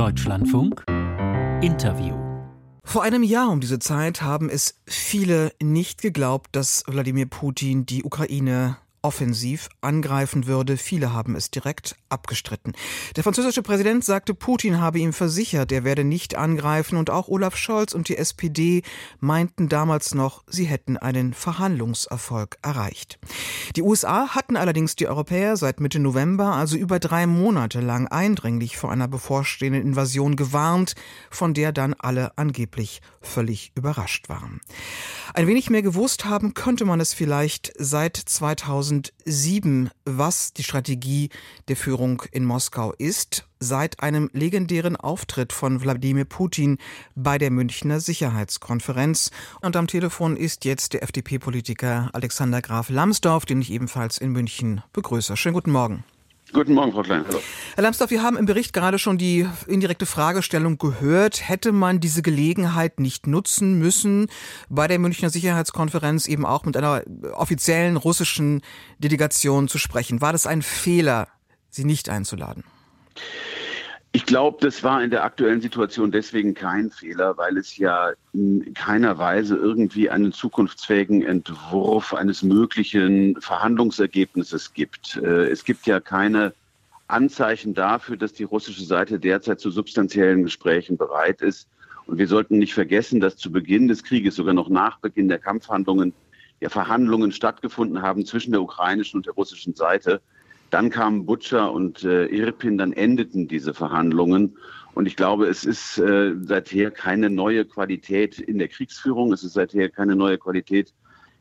Deutschlandfunk Interview. Vor einem Jahr um diese Zeit haben es viele nicht geglaubt, dass Wladimir Putin die Ukraine offensiv angreifen würde. Viele haben es direkt abgestritten. Der französische Präsident sagte, Putin habe ihm versichert, er werde nicht angreifen und auch Olaf Scholz und die SPD meinten damals noch, sie hätten einen Verhandlungserfolg erreicht. Die USA hatten allerdings die Europäer seit Mitte November, also über drei Monate lang eindringlich vor einer bevorstehenden Invasion gewarnt, von der dann alle angeblich völlig überrascht waren. Ein wenig mehr gewusst haben könnte man es vielleicht seit 2007, was die Strategie der Führung in Moskau ist, seit einem legendären Auftritt von Wladimir Putin bei der Münchner Sicherheitskonferenz. Und am Telefon ist jetzt der FDP-Politiker Alexander Graf Lambsdorff, den ich ebenfalls in München begrüße. Schönen guten Morgen. Guten Morgen, Frau Klein. Hallo. Herr Lambsdorff, wir haben im Bericht gerade schon die indirekte Fragestellung gehört. Hätte man diese Gelegenheit nicht nutzen müssen, bei der Münchner Sicherheitskonferenz eben auch mit einer offiziellen russischen Delegation zu sprechen? War das ein Fehler, sie nicht einzuladen? Ich glaube, das war in der aktuellen Situation deswegen kein Fehler, weil es ja in keiner Weise irgendwie einen zukunftsfähigen Entwurf eines möglichen Verhandlungsergebnisses gibt. Äh, es gibt ja keine Anzeichen dafür, dass die russische Seite derzeit zu substanziellen Gesprächen bereit ist. Und wir sollten nicht vergessen, dass zu Beginn des Krieges, sogar noch nach Beginn der Kampfhandlungen, ja Verhandlungen stattgefunden haben zwischen der ukrainischen und der russischen Seite. Dann kamen Butcher und äh, Irpin, dann endeten diese Verhandlungen. Und ich glaube, es ist äh, seither keine neue Qualität in der Kriegsführung, es ist seither keine neue Qualität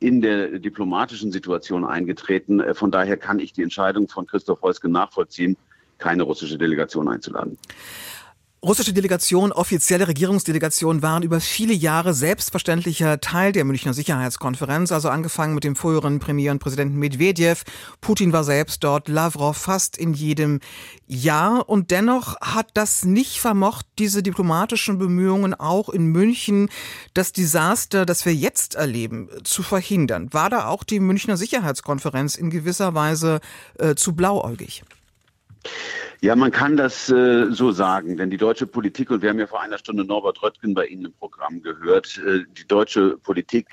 in der diplomatischen Situation eingetreten. Äh, von daher kann ich die Entscheidung von Christoph Heuske nachvollziehen, keine russische Delegation einzuladen. Russische Delegationen, offizielle Regierungsdelegationen waren über viele Jahre selbstverständlicher Teil der Münchner Sicherheitskonferenz, also angefangen mit dem früheren Premier und Präsidenten Medvedev. Putin war selbst dort, Lavrov fast in jedem Jahr. Und dennoch hat das nicht vermocht, diese diplomatischen Bemühungen auch in München, das Desaster, das wir jetzt erleben, zu verhindern. War da auch die Münchner Sicherheitskonferenz in gewisser Weise äh, zu blauäugig? Ja, man kann das äh, so sagen, denn die deutsche Politik, und wir haben ja vor einer Stunde Norbert Röttgen bei Ihnen im Programm gehört, äh, die deutsche Politik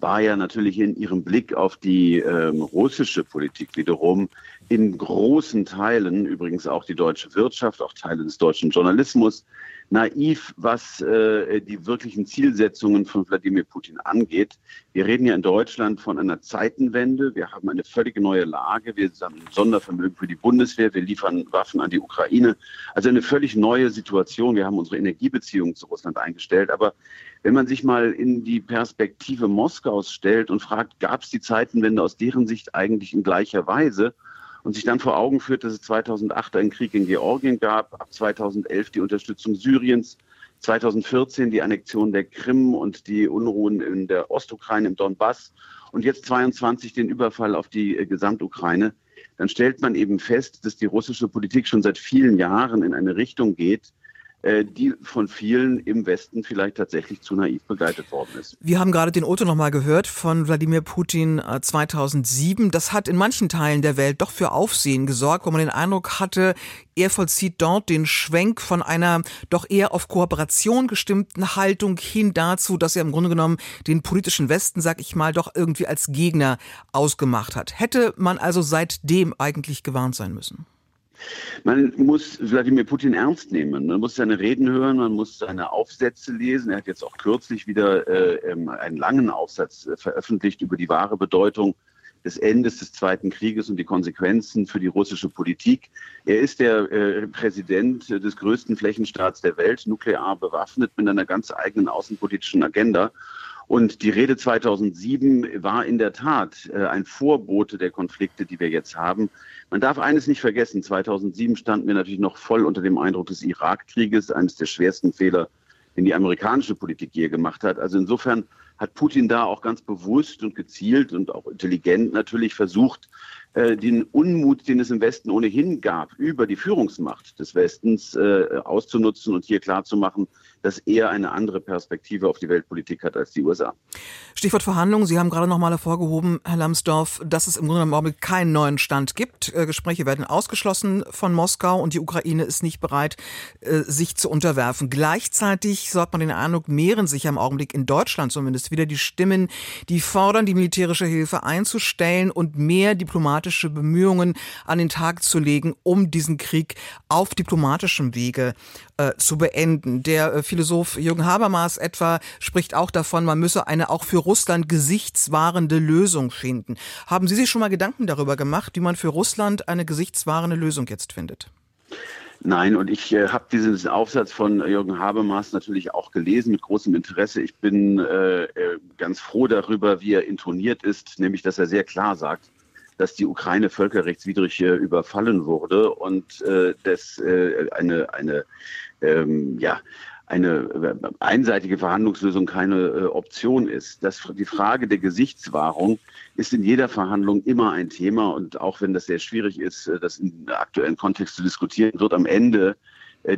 war ja natürlich in ihrem Blick auf die ähm, russische Politik wiederum in großen Teilen, übrigens auch die deutsche Wirtschaft, auch Teile des deutschen Journalismus, naiv, was äh, die wirklichen Zielsetzungen von Wladimir Putin angeht. Wir reden ja in Deutschland von einer Zeitenwende. Wir haben eine völlig neue Lage. Wir ein Sondervermögen für die Bundeswehr. Wir liefern Waffen an die Ukraine. Also eine völlig neue Situation. Wir haben unsere Energiebeziehungen zu Russland eingestellt. Aber wenn man sich mal in die Perspektive Moskaus stellt und fragt, gab es die Zeitenwende aus deren Sicht eigentlich in gleicher Weise? Und sich dann vor Augen führt, dass es 2008 einen Krieg in Georgien gab, ab 2011 die Unterstützung Syriens, 2014 die Annexion der Krim und die Unruhen in der Ostukraine im Donbass und jetzt 22 den Überfall auf die äh, Gesamtukraine, dann stellt man eben fest, dass die russische Politik schon seit vielen Jahren in eine Richtung geht, die von vielen im Westen vielleicht tatsächlich zu naiv begleitet worden ist. Wir haben gerade den Otto nochmal gehört von Wladimir Putin 2007. Äh, das hat in manchen Teilen der Welt doch für Aufsehen gesorgt, wo man den Eindruck hatte, er vollzieht dort den Schwenk von einer doch eher auf Kooperation gestimmten Haltung hin dazu, dass er im Grunde genommen den politischen Westen, sag ich mal, doch irgendwie als Gegner ausgemacht hat. Hätte man also seitdem eigentlich gewarnt sein müssen? Man muss Wladimir Putin ernst nehmen. Man muss seine Reden hören, man muss seine Aufsätze lesen. Er hat jetzt auch kürzlich wieder äh, ähm, einen langen Aufsatz äh, veröffentlicht über die wahre Bedeutung des Endes des Zweiten Krieges und die Konsequenzen für die russische Politik. Er ist der äh, Präsident des größten Flächenstaats der Welt, nuklear bewaffnet mit einer ganz eigenen außenpolitischen Agenda. Und die Rede 2007 war in der Tat äh, ein Vorbote der Konflikte, die wir jetzt haben. Man darf eines nicht vergessen, 2007 standen wir natürlich noch voll unter dem Eindruck des Irakkrieges, eines der schwersten Fehler, den die amerikanische Politik je gemacht hat. Also insofern hat Putin da auch ganz bewusst und gezielt und auch intelligent natürlich versucht, äh, den Unmut, den es im Westen ohnehin gab, über die Führungsmacht des Westens äh, auszunutzen und hier klarzumachen, dass er eine andere Perspektive auf die Weltpolitik hat als die USA. Stichwort Verhandlungen. Sie haben gerade noch mal hervorgehoben, Herr Lambsdorff, dass es im Grunde genommen keinen neuen Stand gibt. Äh, Gespräche werden ausgeschlossen von Moskau und die Ukraine ist nicht bereit, äh, sich zu unterwerfen. Gleichzeitig, so hat man den Eindruck, mehren sich im Augenblick in Deutschland zumindest wieder die Stimmen, die fordern, die militärische Hilfe einzustellen und mehr diplomatische Bemühungen an den Tag zu legen, um diesen Krieg auf diplomatischem Wege äh, zu beenden. Der äh, Philosoph Jürgen Habermas etwa spricht auch davon, man müsse eine auch für Russland gesichtswahrende Lösung finden. Haben Sie sich schon mal Gedanken darüber gemacht, wie man für Russland eine gesichtswahrende Lösung jetzt findet? Nein, und ich äh, habe diesen Aufsatz von Jürgen Habermas natürlich auch gelesen mit großem Interesse. Ich bin äh, äh, ganz froh darüber, wie er intoniert ist, nämlich dass er sehr klar sagt, dass die Ukraine völkerrechtswidrig äh, überfallen wurde und äh, dass äh, eine, eine ähm, ja, eine äh, einseitige Verhandlungslösung keine äh, Option ist. Das, die Frage der Gesichtswahrung ist in jeder Verhandlung immer ein Thema und auch wenn das sehr schwierig ist, das im aktuellen Kontext zu diskutieren, wird am Ende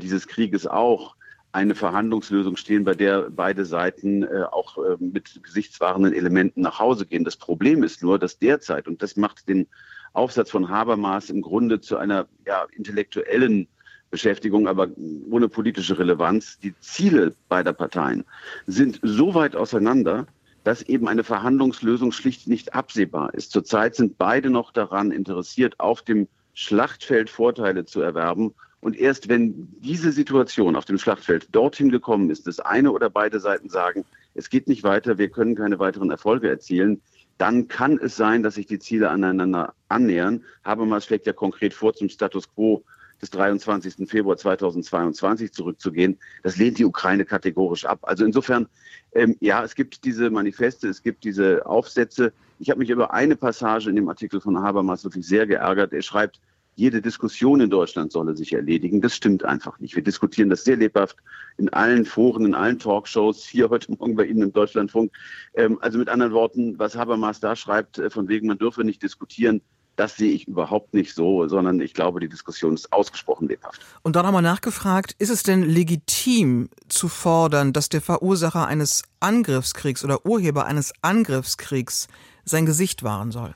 dieses Krieges auch eine Verhandlungslösung stehen, bei der beide Seiten äh, auch äh, mit gesichtswahrenden Elementen nach Hause gehen. Das Problem ist nur, dass derzeit, und das macht den Aufsatz von Habermas im Grunde zu einer ja, intellektuellen Beschäftigung, aber ohne politische Relevanz. Die Ziele beider Parteien sind so weit auseinander, dass eben eine Verhandlungslösung schlicht nicht absehbar ist. Zurzeit sind beide noch daran interessiert, auf dem Schlachtfeld Vorteile zu erwerben. Und erst wenn diese Situation auf dem Schlachtfeld dorthin gekommen ist, dass eine oder beide Seiten sagen, es geht nicht weiter, wir können keine weiteren Erfolge erzielen, dann kann es sein, dass sich die Ziele aneinander annähern. Habermas schlägt ja konkret vor, zum Status quo des 23. Februar 2022 zurückzugehen. Das lehnt die Ukraine kategorisch ab. Also insofern, ähm, ja, es gibt diese Manifeste, es gibt diese Aufsätze. Ich habe mich über eine Passage in dem Artikel von Habermas wirklich sehr geärgert. Er schreibt, jede Diskussion in Deutschland solle sich erledigen. Das stimmt einfach nicht. Wir diskutieren das sehr lebhaft in allen Foren, in allen Talkshows, hier heute Morgen bei Ihnen im Deutschlandfunk. Ähm, also mit anderen Worten, was Habermas da schreibt, äh, von wegen, man dürfe nicht diskutieren, das sehe ich überhaupt nicht so, sondern ich glaube, die Diskussion ist ausgesprochen lebhaft. Und dann nochmal nachgefragt, ist es denn legitim zu fordern, dass der Verursacher eines Angriffskriegs oder Urheber eines Angriffskriegs sein Gesicht wahren soll?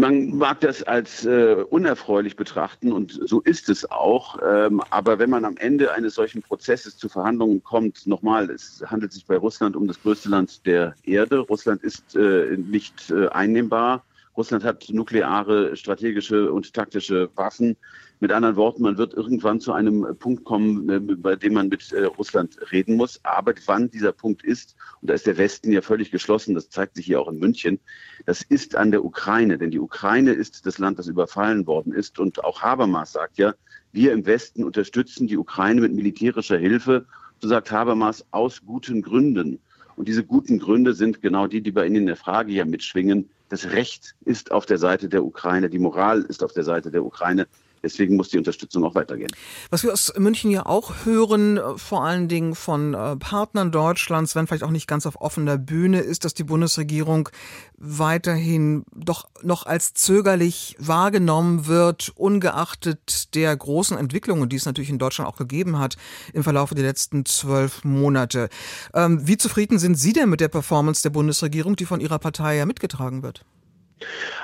Man mag das als äh, unerfreulich betrachten und so ist es auch. Ähm, aber wenn man am Ende eines solchen Prozesses zu Verhandlungen kommt, nochmal, es handelt sich bei Russland um das größte Land der Erde. Russland ist äh, nicht äh, einnehmbar. Russland hat nukleare, strategische und taktische Waffen. Mit anderen Worten, man wird irgendwann zu einem Punkt kommen, äh, bei dem man mit äh, Russland reden muss. Aber wann dieser Punkt ist, und da ist der Westen ja völlig geschlossen, das zeigt sich hier auch in München, das ist an der Ukraine. Denn die Ukraine ist das Land, das überfallen worden ist. Und auch Habermas sagt ja, wir im Westen unterstützen die Ukraine mit militärischer Hilfe. So sagt Habermas aus guten Gründen. Und diese guten Gründe sind genau die, die bei Ihnen in der Frage ja mitschwingen. Das Recht ist auf der Seite der Ukraine, die Moral ist auf der Seite der Ukraine. Deswegen muss die Unterstützung auch weitergehen. Was wir aus München ja auch hören, äh, vor allen Dingen von äh, Partnern Deutschlands, wenn vielleicht auch nicht ganz auf offener Bühne, ist, dass die Bundesregierung weiterhin doch noch als zögerlich wahrgenommen wird, ungeachtet der großen Entwicklungen, die es natürlich in Deutschland auch gegeben hat im Verlauf der letzten zwölf Monate. Ähm, wie zufrieden sind Sie denn mit der Performance der Bundesregierung, die von Ihrer Partei ja mitgetragen wird?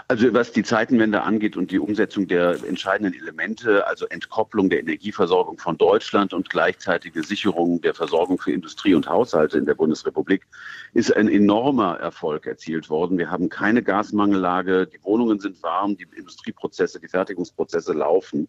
Also was die Zeitenwende angeht und die Umsetzung der entscheidenden Elemente, also Entkopplung der Energieversorgung von Deutschland und gleichzeitige Sicherung der Versorgung für Industrie und Haushalte in der Bundesrepublik, ist ein enormer Erfolg erzielt worden. Wir haben keine Gasmangellage, die Wohnungen sind warm, die Industrieprozesse, die Fertigungsprozesse laufen.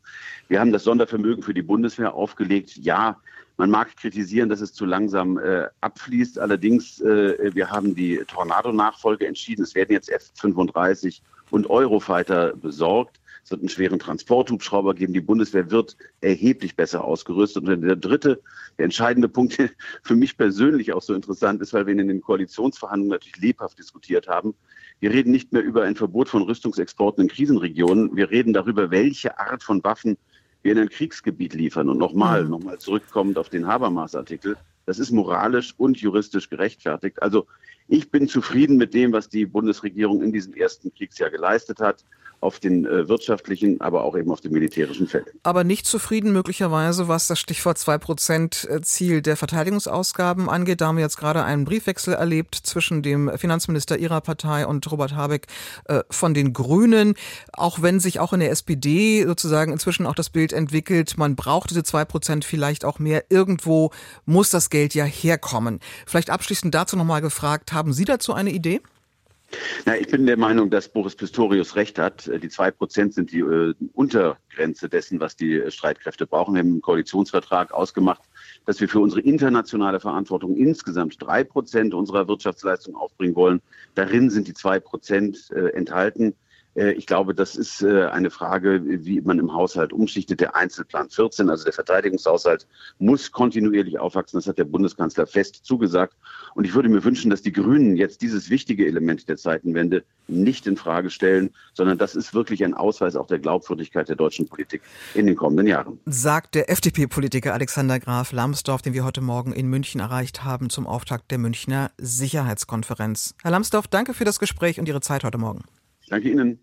Wir haben das Sondervermögen für die Bundeswehr aufgelegt. Ja, man mag kritisieren, dass es zu langsam äh, abfließt. Allerdings, äh, wir haben die Tornado-Nachfolge entschieden. Es werden jetzt F-35 und Eurofighter besorgt. Es wird einen schweren Transporthubschrauber geben. Die Bundeswehr wird erheblich besser ausgerüstet. Und der dritte, der entscheidende Punkt, der für mich persönlich auch so interessant ist, weil wir in den Koalitionsverhandlungen natürlich lebhaft diskutiert haben. Wir reden nicht mehr über ein Verbot von Rüstungsexporten in Krisenregionen. Wir reden darüber, welche Art von Waffen wir in ein Kriegsgebiet liefern. Und nochmal, mhm. nochmal zurückkommend auf den Habermas-Artikel. Das ist moralisch und juristisch gerechtfertigt. Also ich bin zufrieden mit dem, was die Bundesregierung in diesem ersten Kriegsjahr geleistet hat auf den äh, wirtschaftlichen, aber auch eben auf dem militärischen Feld. Aber nicht zufrieden möglicherweise, was das Stichwort 2-Prozent-Ziel der Verteidigungsausgaben angeht. Da haben wir jetzt gerade einen Briefwechsel erlebt zwischen dem Finanzminister Ihrer Partei und Robert Habeck äh, von den Grünen. Auch wenn sich auch in der SPD sozusagen inzwischen auch das Bild entwickelt, man braucht diese 2 Prozent vielleicht auch mehr. Irgendwo muss das Geld ja herkommen. Vielleicht abschließend dazu nochmal gefragt, haben Sie dazu eine Idee? Na, ich bin der Meinung, dass Boris Pistorius recht hat. Äh, die zwei Prozent sind die äh, Untergrenze dessen, was die äh, Streitkräfte brauchen. Wir haben im Koalitionsvertrag ausgemacht, dass wir für unsere internationale Verantwortung insgesamt drei Prozent unserer Wirtschaftsleistung aufbringen wollen. Darin sind die zwei Prozent äh, enthalten. Äh, ich glaube, das ist äh, eine Frage, wie man im Haushalt umschichtet. Der Einzelplan 14, also der Verteidigungshaushalt, muss kontinuierlich aufwachsen. Das hat der Bundeskanzler fest zugesagt. Und ich würde mir wünschen, dass die Grünen jetzt dieses wichtige Element der Zeitenwende nicht in Frage stellen, sondern das ist wirklich ein Ausweis auch der Glaubwürdigkeit der deutschen Politik in den kommenden Jahren. Sagt der FDP-Politiker Alexander Graf Lambsdorff, den wir heute Morgen in München erreicht haben zum Auftakt der Münchner Sicherheitskonferenz. Herr Lambsdorff, danke für das Gespräch und Ihre Zeit heute Morgen. Danke Ihnen.